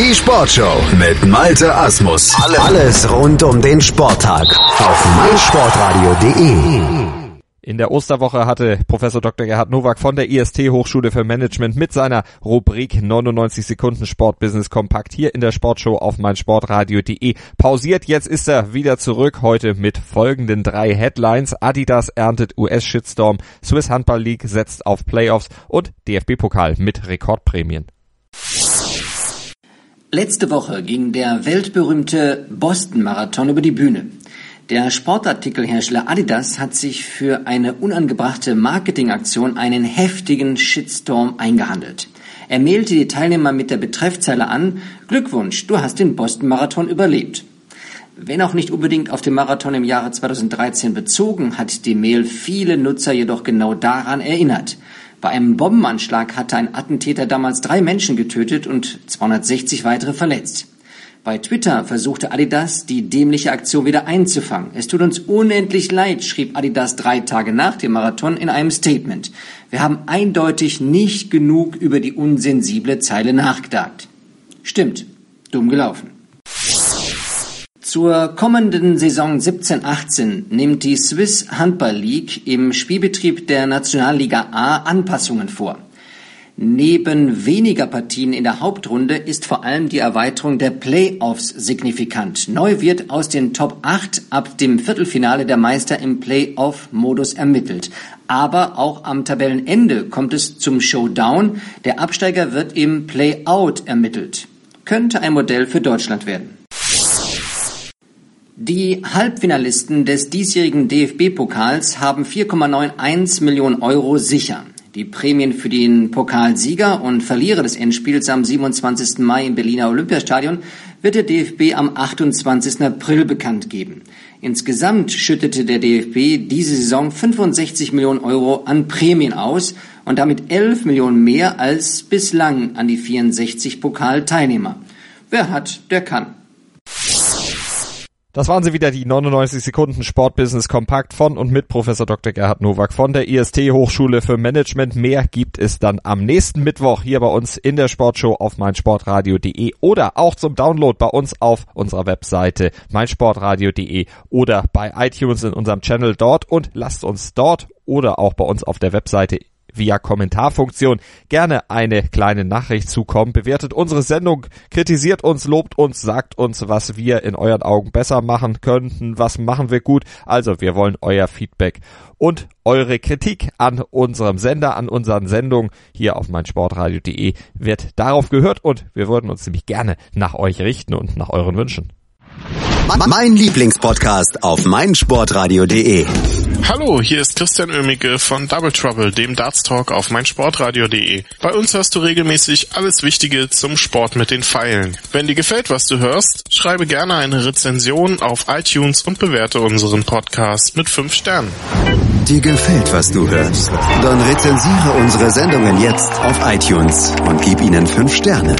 Die Sportshow mit Malte Asmus. Alles rund um den Sporttag auf meinsportradio.de. In der Osterwoche hatte Professor Dr. Gerhard Nowak von der IST Hochschule für Management mit seiner Rubrik 99 Sekunden Sportbusiness Kompakt hier in der Sportshow auf meinsportradio.de pausiert. Jetzt ist er wieder zurück, heute mit folgenden drei Headlines. Adidas erntet US-Shitstorm, Swiss Handball League setzt auf Playoffs und DFB-Pokal mit Rekordprämien. Letzte Woche ging der weltberühmte Boston-Marathon über die Bühne. Der Sportartikelhersteller Adidas hat sich für eine unangebrachte Marketingaktion einen heftigen Shitstorm eingehandelt. Er mailte die Teilnehmer mit der Betreffzeile an, Glückwunsch, du hast den Boston-Marathon überlebt. Wenn auch nicht unbedingt auf den Marathon im Jahre 2013 bezogen, hat die Mail viele Nutzer jedoch genau daran erinnert. Bei einem Bombenanschlag hatte ein Attentäter damals drei Menschen getötet und 260 weitere verletzt. Bei Twitter versuchte Adidas, die dämliche Aktion wieder einzufangen. Es tut uns unendlich leid, schrieb Adidas drei Tage nach dem Marathon in einem Statement. Wir haben eindeutig nicht genug über die unsensible Zeile nachgedacht. Stimmt, dumm gelaufen. Zur kommenden Saison 17-18 nimmt die Swiss Handball League im Spielbetrieb der Nationalliga A Anpassungen vor. Neben weniger Partien in der Hauptrunde ist vor allem die Erweiterung der Playoffs signifikant. Neu wird aus den Top 8 ab dem Viertelfinale der Meister im Playoff-Modus ermittelt. Aber auch am Tabellenende kommt es zum Showdown. Der Absteiger wird im Playout ermittelt. Könnte ein Modell für Deutschland werden. Die Halbfinalisten des diesjährigen DFB-Pokals haben 4,91 Millionen Euro sicher. Die Prämien für den Pokalsieger und Verlierer des Endspiels am 27. Mai im Berliner Olympiastadion wird der DFB am 28. April bekannt geben. Insgesamt schüttete der DFB diese Saison 65 Millionen Euro an Prämien aus und damit 11 Millionen mehr als bislang an die 64 Pokalteilnehmer. Wer hat, der kann. Das waren sie wieder, die 99 Sekunden Sportbusiness Kompakt von und mit Professor Dr. Gerhard Nowak von der IST Hochschule für Management. Mehr gibt es dann am nächsten Mittwoch hier bei uns in der Sportshow auf meinsportradio.de oder auch zum Download bei uns auf unserer Webseite meinsportradio.de oder bei iTunes in unserem Channel dort und lasst uns dort oder auch bei uns auf der Webseite via Kommentarfunktion gerne eine kleine Nachricht zukommen. Bewertet unsere Sendung, kritisiert uns, lobt uns, sagt uns, was wir in euren Augen besser machen könnten, was machen wir gut. Also wir wollen euer Feedback und eure Kritik an unserem Sender, an unseren Sendungen hier auf meinsportradio.de wird darauf gehört und wir würden uns nämlich gerne nach euch richten und nach euren Wünschen. Mein Lieblingspodcast auf meinsportradio.de. Hallo, hier ist Christian Oemicke von Double Trouble, dem Darts Talk auf meinsportradio.de. Bei uns hörst du regelmäßig alles Wichtige zum Sport mit den Pfeilen. Wenn dir gefällt, was du hörst, schreibe gerne eine Rezension auf iTunes und bewerte unseren Podcast mit 5 Sternen. Dir gefällt, was du hörst? Dann rezensiere unsere Sendungen jetzt auf iTunes und gib ihnen 5 Sterne.